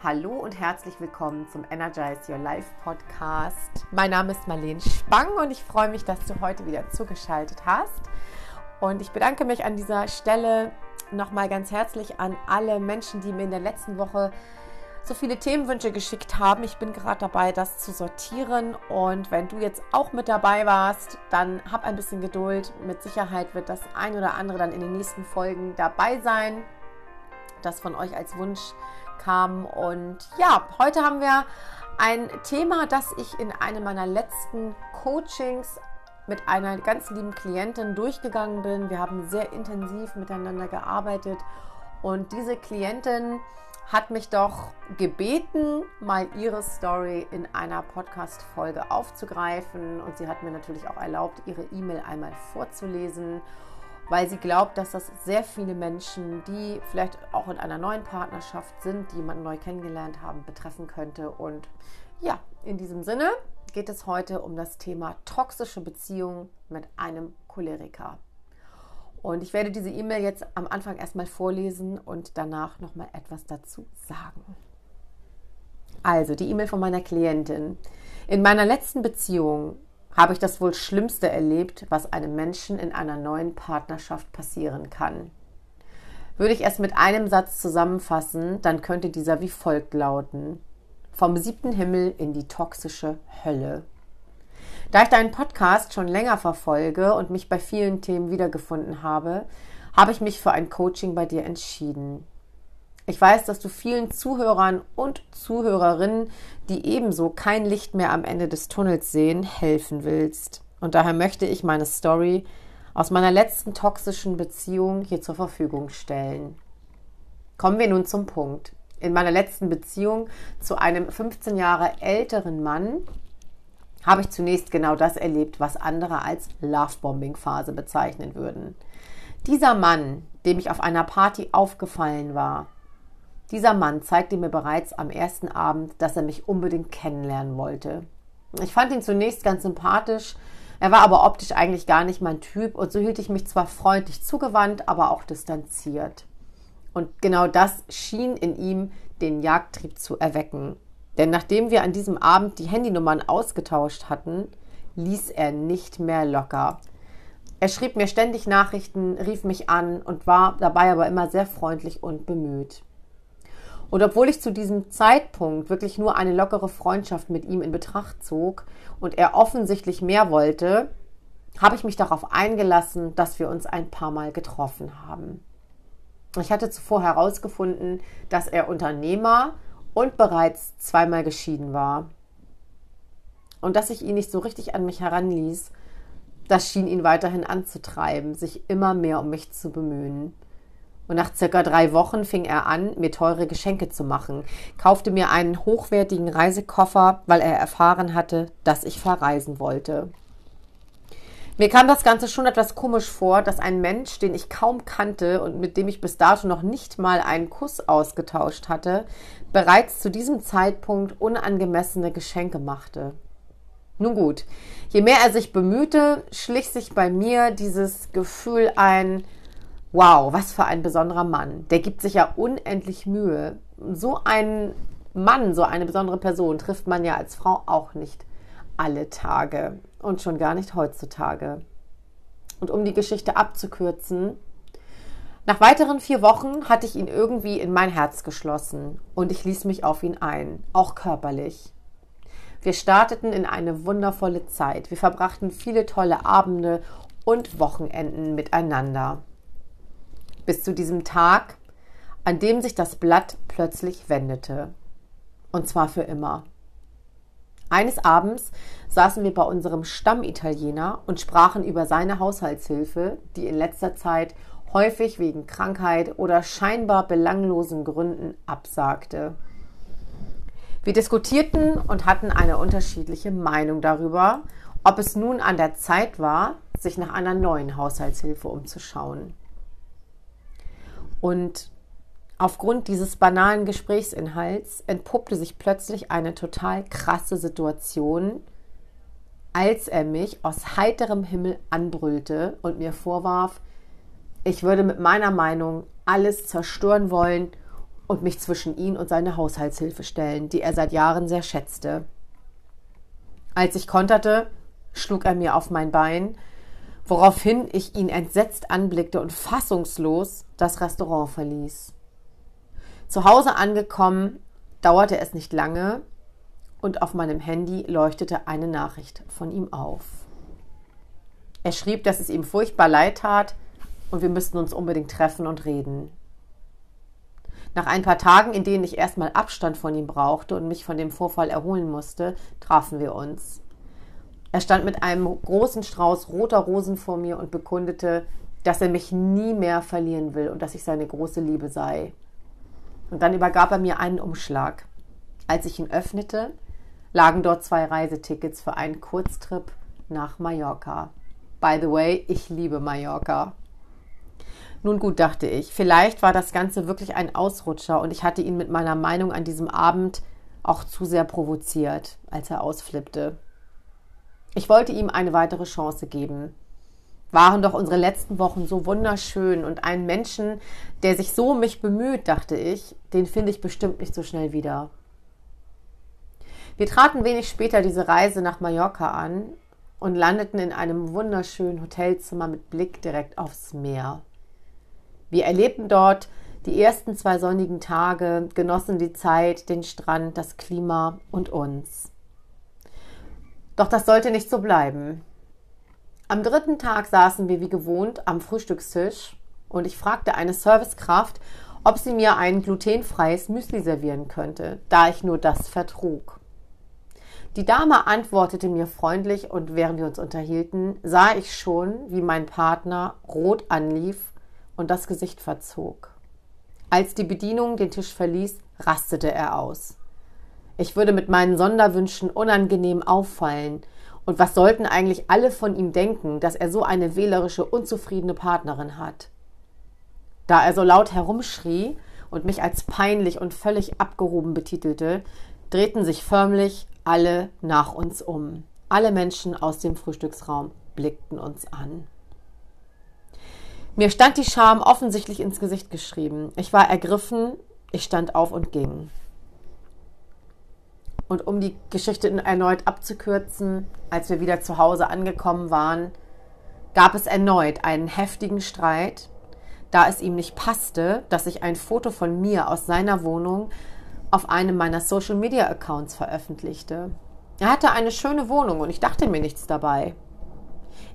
Hallo und herzlich willkommen zum Energize Your Life Podcast. Mein Name ist Marlene Spang und ich freue mich, dass du heute wieder zugeschaltet hast. Und ich bedanke mich an dieser Stelle nochmal ganz herzlich an alle Menschen, die mir in der letzten Woche so viele Themenwünsche geschickt haben. Ich bin gerade dabei, das zu sortieren. Und wenn du jetzt auch mit dabei warst, dann hab ein bisschen Geduld. Mit Sicherheit wird das ein oder andere dann in den nächsten Folgen dabei sein, das von euch als Wunsch kam. Und ja, heute haben wir ein Thema, das ich in einem meiner letzten Coachings mit einer ganz lieben Klientin durchgegangen bin. Wir haben sehr intensiv miteinander gearbeitet und diese Klientin hat mich doch gebeten, mal ihre Story in einer Podcast-Folge aufzugreifen und sie hat mir natürlich auch erlaubt, ihre E-Mail einmal vorzulesen weil sie glaubt, dass das sehr viele Menschen, die vielleicht auch in einer neuen Partnerschaft sind, die jemanden neu kennengelernt haben, betreffen könnte. Und ja, in diesem Sinne geht es heute um das Thema toxische Beziehungen mit einem Choleriker. Und ich werde diese E-Mail jetzt am Anfang erstmal vorlesen und danach nochmal etwas dazu sagen. Also, die E-Mail von meiner Klientin. In meiner letzten Beziehung habe ich das wohl Schlimmste erlebt, was einem Menschen in einer neuen Partnerschaft passieren kann. Würde ich es mit einem Satz zusammenfassen, dann könnte dieser wie folgt lauten. Vom siebten Himmel in die toxische Hölle. Da ich deinen Podcast schon länger verfolge und mich bei vielen Themen wiedergefunden habe, habe ich mich für ein Coaching bei dir entschieden. Ich weiß, dass du vielen Zuhörern und Zuhörerinnen, die ebenso kein Licht mehr am Ende des Tunnels sehen, helfen willst. Und daher möchte ich meine Story aus meiner letzten toxischen Beziehung hier zur Verfügung stellen. Kommen wir nun zum Punkt. In meiner letzten Beziehung zu einem 15 Jahre älteren Mann habe ich zunächst genau das erlebt, was andere als Lovebombing-Phase bezeichnen würden. Dieser Mann, dem ich auf einer Party aufgefallen war, dieser Mann zeigte mir bereits am ersten Abend, dass er mich unbedingt kennenlernen wollte. Ich fand ihn zunächst ganz sympathisch, er war aber optisch eigentlich gar nicht mein Typ und so hielt ich mich zwar freundlich zugewandt, aber auch distanziert. Und genau das schien in ihm den Jagdtrieb zu erwecken. Denn nachdem wir an diesem Abend die Handynummern ausgetauscht hatten, ließ er nicht mehr locker. Er schrieb mir ständig Nachrichten, rief mich an und war dabei aber immer sehr freundlich und bemüht. Und obwohl ich zu diesem Zeitpunkt wirklich nur eine lockere Freundschaft mit ihm in Betracht zog und er offensichtlich mehr wollte, habe ich mich darauf eingelassen, dass wir uns ein paar Mal getroffen haben. Ich hatte zuvor herausgefunden, dass er Unternehmer und bereits zweimal geschieden war. Und dass ich ihn nicht so richtig an mich heranließ, das schien ihn weiterhin anzutreiben, sich immer mehr um mich zu bemühen. Und nach circa drei Wochen fing er an, mir teure Geschenke zu machen, kaufte mir einen hochwertigen Reisekoffer, weil er erfahren hatte, dass ich verreisen wollte. Mir kam das Ganze schon etwas komisch vor, dass ein Mensch, den ich kaum kannte und mit dem ich bis dato noch nicht mal einen Kuss ausgetauscht hatte, bereits zu diesem Zeitpunkt unangemessene Geschenke machte. Nun gut, je mehr er sich bemühte, schlich sich bei mir dieses Gefühl ein, wow, was für ein besonderer Mann. Der gibt sich ja unendlich Mühe. So ein Mann, so eine besondere Person trifft man ja als Frau auch nicht alle Tage und schon gar nicht heutzutage. Und um die Geschichte abzukürzen, nach weiteren vier Wochen hatte ich ihn irgendwie in mein Herz geschlossen und ich ließ mich auf ihn ein, auch körperlich. Wir starteten in eine wundervolle Zeit. Wir verbrachten viele tolle Abende und Wochenenden miteinander bis zu diesem Tag, an dem sich das Blatt plötzlich wendete. Und zwar für immer. Eines Abends saßen wir bei unserem Stammitaliener und sprachen über seine Haushaltshilfe, die in letzter Zeit häufig wegen Krankheit oder scheinbar belanglosen Gründen absagte. Wir diskutierten und hatten eine unterschiedliche Meinung darüber, ob es nun an der Zeit war, sich nach einer neuen Haushaltshilfe umzuschauen. Und aufgrund dieses banalen Gesprächsinhalts entpuppte sich plötzlich eine total krasse Situation, als er mich aus heiterem Himmel anbrüllte und mir vorwarf, ich würde mit meiner Meinung alles zerstören wollen und mich zwischen ihn und seine Haushaltshilfe stellen, die er seit Jahren sehr schätzte. Als ich konterte, schlug er mir auf mein Bein, woraufhin ich ihn entsetzt anblickte und fassungslos das Restaurant verließ. Zu Hause angekommen, dauerte es nicht lange und auf meinem Handy leuchtete eine Nachricht von ihm auf. Er schrieb, dass es ihm furchtbar leid tat und wir müssten uns unbedingt treffen und reden. Nach ein paar Tagen, in denen ich erstmal Abstand von ihm brauchte und mich von dem Vorfall erholen musste, trafen wir uns. Er stand mit einem großen Strauß roter Rosen vor mir und bekundete, dass er mich nie mehr verlieren will und dass ich seine große Liebe sei. Und dann übergab er mir einen Umschlag. Als ich ihn öffnete, lagen dort zwei Reisetickets für einen Kurztrip nach Mallorca. By the way, ich liebe Mallorca. Nun gut, dachte ich, vielleicht war das Ganze wirklich ein Ausrutscher und ich hatte ihn mit meiner Meinung an diesem Abend auch zu sehr provoziert, als er ausflippte. Ich wollte ihm eine weitere Chance geben. Waren doch unsere letzten Wochen so wunderschön und einen Menschen, der sich so um mich bemüht, dachte ich, den finde ich bestimmt nicht so schnell wieder. Wir traten wenig später diese Reise nach Mallorca an und landeten in einem wunderschönen Hotelzimmer mit Blick direkt aufs Meer. Wir erlebten dort die ersten zwei sonnigen Tage, genossen die Zeit, den Strand, das Klima und uns. Doch das sollte nicht so bleiben. Am dritten Tag saßen wir wie gewohnt am Frühstückstisch und ich fragte eine Servicekraft, ob sie mir ein glutenfreies Müsli servieren könnte, da ich nur das vertrug. Die Dame antwortete mir freundlich und während wir uns unterhielten, sah ich schon, wie mein Partner rot anlief und das Gesicht verzog. Als die Bedienung den Tisch verließ, rastete er aus. Ich würde mit meinen Sonderwünschen unangenehm auffallen. Und was sollten eigentlich alle von ihm denken, dass er so eine wählerische, unzufriedene Partnerin hat? Da er so laut herumschrie und mich als peinlich und völlig abgehoben betitelte, drehten sich förmlich alle nach uns um. Alle Menschen aus dem Frühstücksraum blickten uns an. Mir stand die Scham offensichtlich ins Gesicht geschrieben. Ich war ergriffen, ich stand auf und ging. Und um die Geschichte erneut abzukürzen, als wir wieder zu Hause angekommen waren, gab es erneut einen heftigen Streit, da es ihm nicht passte, dass ich ein Foto von mir aus seiner Wohnung auf einem meiner Social-Media-Accounts veröffentlichte. Er hatte eine schöne Wohnung und ich dachte mir nichts dabei.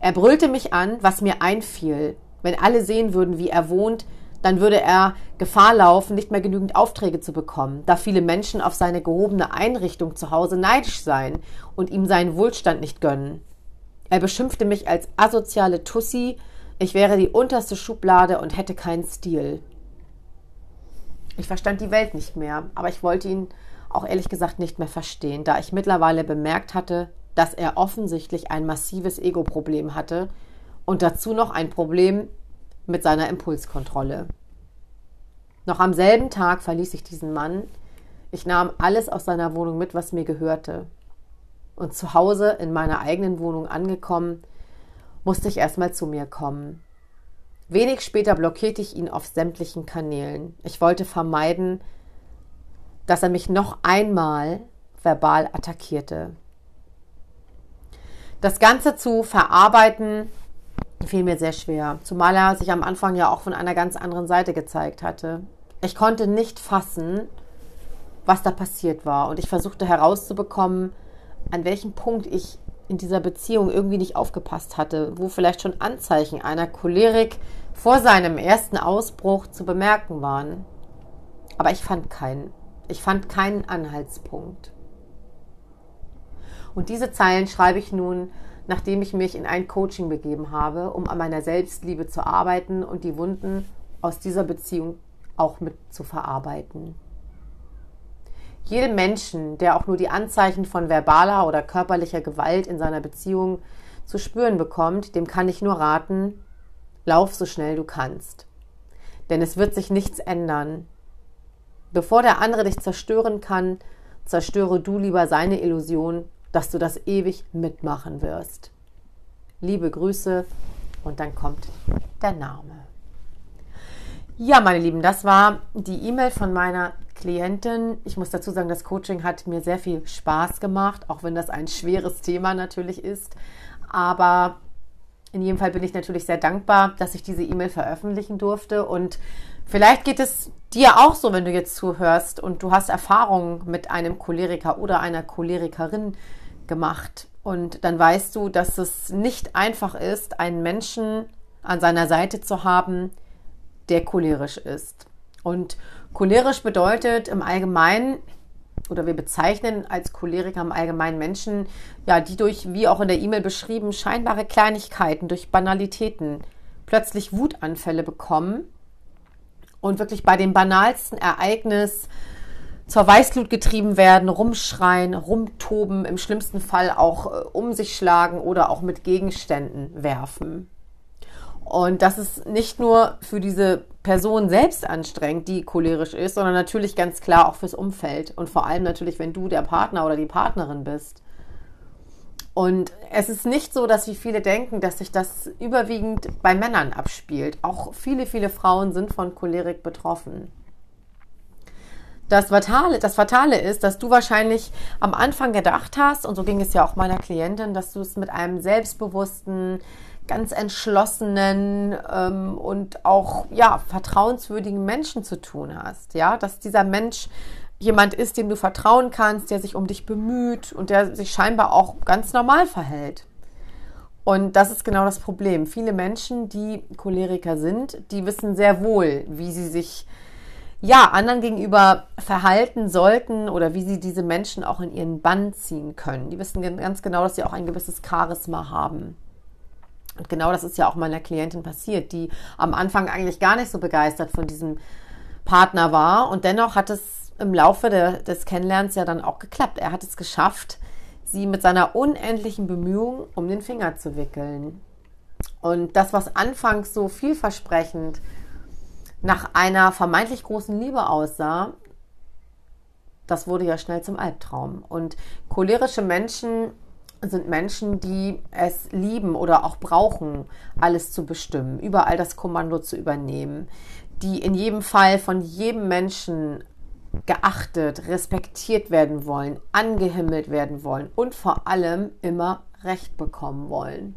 Er brüllte mich an, was mir einfiel, wenn alle sehen würden, wie er wohnt, dann würde er Gefahr laufen, nicht mehr genügend Aufträge zu bekommen, da viele Menschen auf seine gehobene Einrichtung zu Hause neidisch seien und ihm seinen Wohlstand nicht gönnen. Er beschimpfte mich als asoziale Tussi, ich wäre die unterste Schublade und hätte keinen Stil. Ich verstand die Welt nicht mehr, aber ich wollte ihn auch ehrlich gesagt nicht mehr verstehen, da ich mittlerweile bemerkt hatte, dass er offensichtlich ein massives Ego-Problem hatte und dazu noch ein Problem mit seiner Impulskontrolle. Noch am selben Tag verließ ich diesen Mann. Ich nahm alles aus seiner Wohnung mit, was mir gehörte. Und zu Hause in meiner eigenen Wohnung angekommen, musste ich erstmal zu mir kommen. Wenig später blockierte ich ihn auf sämtlichen Kanälen. Ich wollte vermeiden, dass er mich noch einmal verbal attackierte. Das Ganze zu verarbeiten fiel mir sehr schwer, zumal er sich am Anfang ja auch von einer ganz anderen Seite gezeigt hatte. Ich konnte nicht fassen, was da passiert war und ich versuchte herauszubekommen, an welchem Punkt ich in dieser Beziehung irgendwie nicht aufgepasst hatte, wo vielleicht schon Anzeichen einer Cholerik vor seinem ersten Ausbruch zu bemerken waren. Aber ich fand keinen. Ich fand keinen Anhaltspunkt. Und diese Zeilen schreibe ich nun nachdem ich mich in ein Coaching begeben habe, um an meiner Selbstliebe zu arbeiten und die Wunden aus dieser Beziehung auch mit zu verarbeiten. Jedem Menschen, der auch nur die Anzeichen von verbaler oder körperlicher Gewalt in seiner Beziehung zu spüren bekommt, dem kann ich nur raten, lauf so schnell du kannst. Denn es wird sich nichts ändern. Bevor der andere dich zerstören kann, zerstöre du lieber seine Illusion dass du das ewig mitmachen wirst. Liebe Grüße und dann kommt der Name. Ja, meine Lieben, das war die E-Mail von meiner Klientin. Ich muss dazu sagen, das Coaching hat mir sehr viel Spaß gemacht, auch wenn das ein schweres Thema natürlich ist. Aber in jedem Fall bin ich natürlich sehr dankbar, dass ich diese E-Mail veröffentlichen durfte. Und vielleicht geht es dir auch so, wenn du jetzt zuhörst und du hast Erfahrungen mit einem Choleriker oder einer Cholerikerin gemacht. Und dann weißt du, dass es nicht einfach ist, einen Menschen an seiner Seite zu haben, der cholerisch ist. Und cholerisch bedeutet im Allgemeinen, oder wir bezeichnen als Choleriker im Allgemeinen Menschen, ja, die durch, wie auch in der E-Mail beschrieben, scheinbare Kleinigkeiten, durch Banalitäten plötzlich Wutanfälle bekommen und wirklich bei dem banalsten Ereignis zur Weißglut getrieben werden, rumschreien, rumtoben, im schlimmsten Fall auch äh, um sich schlagen oder auch mit Gegenständen werfen. Und das ist nicht nur für diese Person selbst anstrengend, die cholerisch ist, sondern natürlich ganz klar auch fürs Umfeld und vor allem natürlich, wenn du der Partner oder die Partnerin bist. Und es ist nicht so, dass wie viele denken, dass sich das überwiegend bei Männern abspielt. Auch viele, viele Frauen sind von Cholerik betroffen. Das Fatale, das Fatale ist, dass du wahrscheinlich am Anfang gedacht hast, und so ging es ja auch meiner Klientin, dass du es mit einem selbstbewussten, ganz entschlossenen ähm, und auch ja vertrauenswürdigen Menschen zu tun hast. Ja, dass dieser Mensch jemand ist, dem du vertrauen kannst, der sich um dich bemüht und der sich scheinbar auch ganz normal verhält. Und das ist genau das Problem. Viele Menschen, die Choleriker sind, die wissen sehr wohl, wie sie sich ja anderen gegenüber verhalten sollten oder wie sie diese Menschen auch in ihren Bann ziehen können. Die wissen ganz genau, dass sie auch ein gewisses Charisma haben. Und genau das ist ja auch meiner Klientin passiert, die am Anfang eigentlich gar nicht so begeistert von diesem Partner war. Und dennoch hat es im Laufe de, des Kennenlernens ja dann auch geklappt. Er hat es geschafft, sie mit seiner unendlichen Bemühung um den Finger zu wickeln. Und das, was anfangs so vielversprechend nach einer vermeintlich großen Liebe aussah, das wurde ja schnell zum Albtraum. Und cholerische Menschen sind Menschen, die es lieben oder auch brauchen, alles zu bestimmen, überall das Kommando zu übernehmen, die in jedem Fall von jedem Menschen geachtet, respektiert werden wollen, angehimmelt werden wollen und vor allem immer Recht bekommen wollen.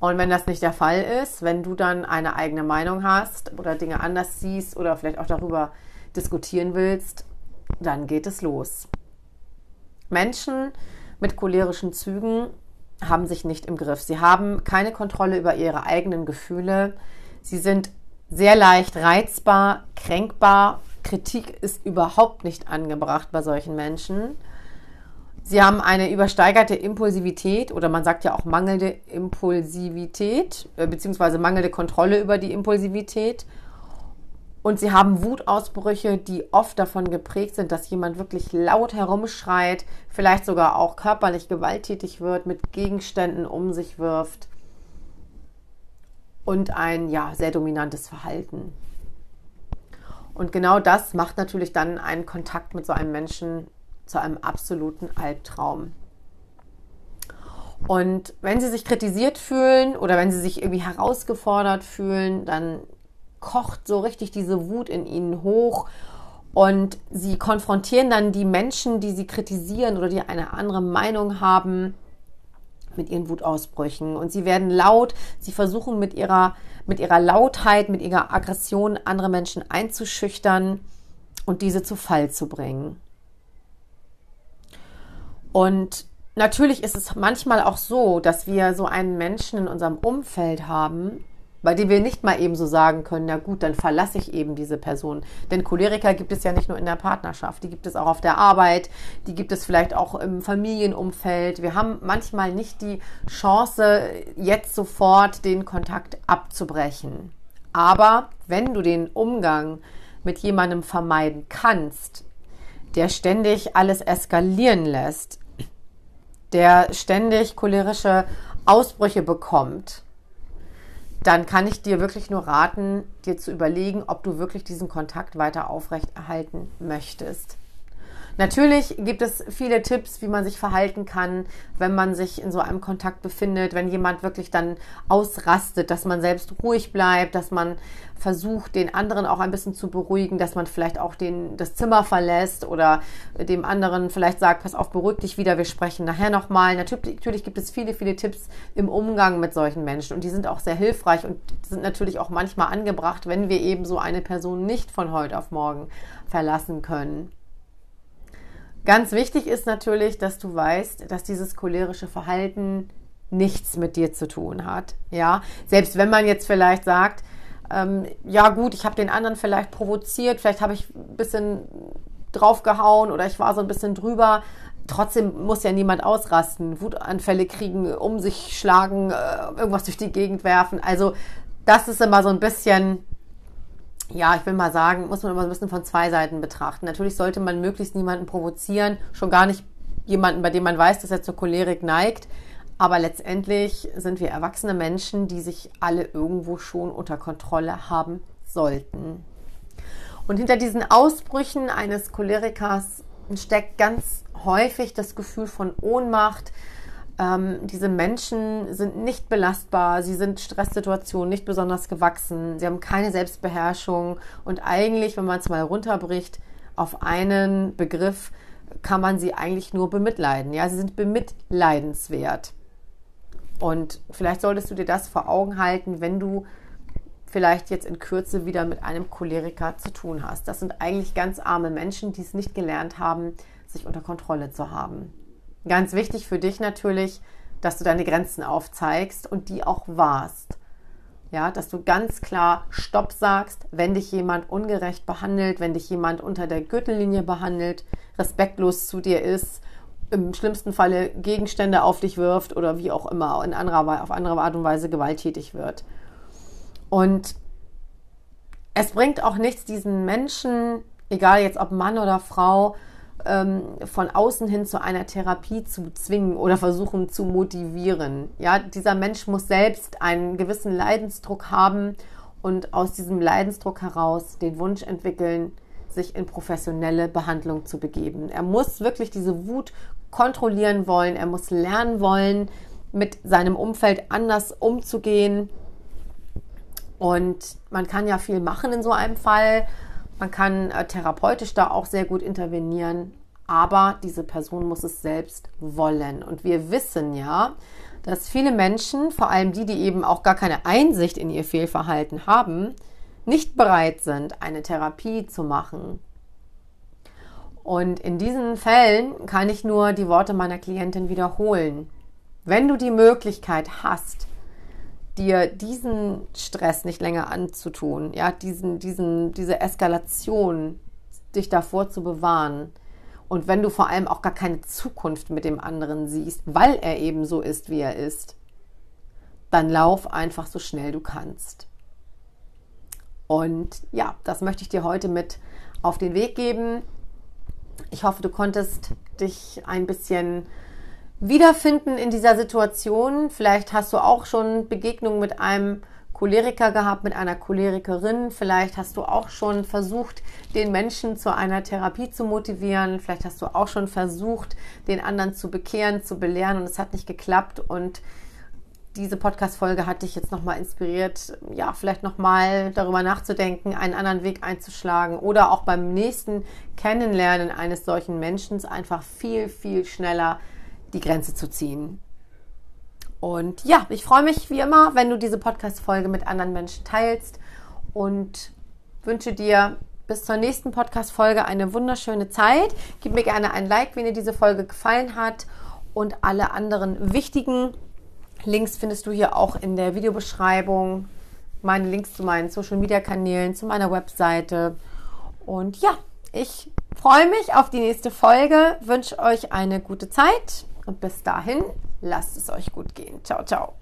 Und wenn das nicht der Fall ist, wenn du dann eine eigene Meinung hast oder Dinge anders siehst oder vielleicht auch darüber diskutieren willst, dann geht es los. Menschen, mit cholerischen Zügen haben sich nicht im Griff. Sie haben keine Kontrolle über ihre eigenen Gefühle. Sie sind sehr leicht reizbar, kränkbar. Kritik ist überhaupt nicht angebracht bei solchen Menschen. Sie haben eine übersteigerte Impulsivität oder man sagt ja auch mangelnde Impulsivität äh, beziehungsweise mangelnde Kontrolle über die Impulsivität und sie haben Wutausbrüche, die oft davon geprägt sind, dass jemand wirklich laut herumschreit, vielleicht sogar auch körperlich gewalttätig wird, mit Gegenständen um sich wirft und ein ja, sehr dominantes Verhalten. Und genau das macht natürlich dann einen Kontakt mit so einem Menschen zu einem absoluten Albtraum. Und wenn sie sich kritisiert fühlen oder wenn sie sich irgendwie herausgefordert fühlen, dann kocht so richtig diese Wut in ihnen hoch und sie konfrontieren dann die Menschen, die sie kritisieren oder die eine andere Meinung haben, mit ihren Wutausbrüchen. Und sie werden laut, sie versuchen mit ihrer, mit ihrer Lautheit, mit ihrer Aggression andere Menschen einzuschüchtern und diese zu Fall zu bringen. Und natürlich ist es manchmal auch so, dass wir so einen Menschen in unserem Umfeld haben, bei dem wir nicht mal eben so sagen können, na gut, dann verlasse ich eben diese Person. Denn Choleriker gibt es ja nicht nur in der Partnerschaft, die gibt es auch auf der Arbeit, die gibt es vielleicht auch im Familienumfeld. Wir haben manchmal nicht die Chance, jetzt sofort den Kontakt abzubrechen. Aber wenn du den Umgang mit jemandem vermeiden kannst, der ständig alles eskalieren lässt, der ständig cholerische Ausbrüche bekommt, dann kann ich dir wirklich nur raten, dir zu überlegen, ob du wirklich diesen Kontakt weiter aufrechterhalten möchtest. Natürlich gibt es viele Tipps, wie man sich verhalten kann, wenn man sich in so einem Kontakt befindet, wenn jemand wirklich dann ausrastet, dass man selbst ruhig bleibt, dass man versucht, den anderen auch ein bisschen zu beruhigen, dass man vielleicht auch den, das Zimmer verlässt oder dem anderen vielleicht sagt, pass auf, beruhig dich wieder, wir sprechen nachher nochmal. Natürlich, natürlich gibt es viele, viele Tipps im Umgang mit solchen Menschen und die sind auch sehr hilfreich und sind natürlich auch manchmal angebracht, wenn wir eben so eine Person nicht von heute auf morgen verlassen können. Ganz wichtig ist natürlich, dass du weißt, dass dieses cholerische Verhalten nichts mit dir zu tun hat. Ja, selbst wenn man jetzt vielleicht sagt, ähm, ja gut, ich habe den anderen vielleicht provoziert, vielleicht habe ich ein bisschen draufgehauen oder ich war so ein bisschen drüber. Trotzdem muss ja niemand ausrasten, Wutanfälle kriegen, um sich schlagen, äh, irgendwas durch die Gegend werfen. Also das ist immer so ein bisschen ja, ich will mal sagen, muss man immer ein bisschen von zwei Seiten betrachten. Natürlich sollte man möglichst niemanden provozieren, schon gar nicht jemanden, bei dem man weiß, dass er zur Cholerik neigt. Aber letztendlich sind wir erwachsene Menschen, die sich alle irgendwo schon unter Kontrolle haben sollten. Und hinter diesen Ausbrüchen eines Cholerikers steckt ganz häufig das Gefühl von Ohnmacht, ähm, diese Menschen sind nicht belastbar, sie sind Stresssituationen nicht besonders gewachsen, sie haben keine Selbstbeherrschung und eigentlich, wenn man es mal runterbricht, auf einen Begriff kann man sie eigentlich nur bemitleiden. Ja, sie sind bemitleidenswert. Und vielleicht solltest du dir das vor Augen halten, wenn du vielleicht jetzt in Kürze wieder mit einem Choleriker zu tun hast. Das sind eigentlich ganz arme Menschen, die es nicht gelernt haben, sich unter Kontrolle zu haben. Ganz wichtig für dich natürlich, dass du deine Grenzen aufzeigst und die auch wahrst. Ja, dass du ganz klar Stopp sagst, wenn dich jemand ungerecht behandelt, wenn dich jemand unter der Gürtellinie behandelt, respektlos zu dir ist, im schlimmsten Falle Gegenstände auf dich wirft oder wie auch immer in anderer, auf andere Art und Weise gewalttätig wird. Und es bringt auch nichts, diesen Menschen, egal jetzt ob Mann oder Frau, ähm, von außen hin zu einer Therapie zu zwingen oder versuchen zu motivieren. Ja, dieser Mensch muss selbst einen gewissen Leidensdruck haben und aus diesem Leidensdruck heraus den Wunsch entwickeln, sich in professionelle Behandlung zu begeben. Er muss wirklich diese Wut kontrollieren wollen, er muss lernen wollen, mit seinem Umfeld anders umzugehen. Und man kann ja viel machen in so einem Fall. Man kann äh, therapeutisch da auch sehr gut intervenieren, aber diese Person muss es selbst wollen. Und wir wissen ja, dass viele Menschen, vor allem die, die eben auch gar keine Einsicht in ihr Fehlverhalten haben, nicht bereit sind, eine Therapie zu machen. Und in diesen Fällen kann ich nur die Worte meiner Klientin wiederholen. Wenn du die Möglichkeit hast, dir diesen Stress nicht länger anzutun, ja, diesen, diesen, diese Eskalation, dich davor zu bewahren. Und wenn du vor allem auch gar keine Zukunft mit dem anderen siehst, weil er eben so ist, wie er ist, dann lauf einfach so schnell du kannst. Und ja, das möchte ich dir heute mit auf den Weg geben. Ich hoffe, du konntest dich ein bisschen wiederfinden in dieser Situation. Vielleicht hast du auch schon Begegnungen mit einem Choleriker gehabt, mit einer Cholerikerin. Vielleicht hast du auch schon versucht, den Menschen zu einer Therapie zu motivieren. Vielleicht hast du auch schon versucht, den anderen zu bekehren, zu belehren und es hat nicht geklappt. Und diese Podcast-Folge hat dich jetzt nochmal inspiriert, ja, vielleicht nochmal darüber nachzudenken, einen anderen Weg einzuschlagen oder auch beim nächsten Kennenlernen eines solchen Menschen einfach viel, viel schneller die Grenze zu ziehen. Und ja, ich freue mich wie immer, wenn du diese Podcast-Folge mit anderen Menschen teilst und wünsche dir bis zur nächsten Podcast-Folge eine wunderschöne Zeit. Gib mir gerne ein Like, wenn dir diese Folge gefallen hat. Und alle anderen wichtigen Links findest du hier auch in der Videobeschreibung. Meine Links zu meinen Social-Media-Kanälen, zu meiner Webseite. Und ja, ich freue mich auf die nächste Folge, wünsche euch eine gute Zeit bis dahin, lasst es euch gut gehen. Ciao, ciao.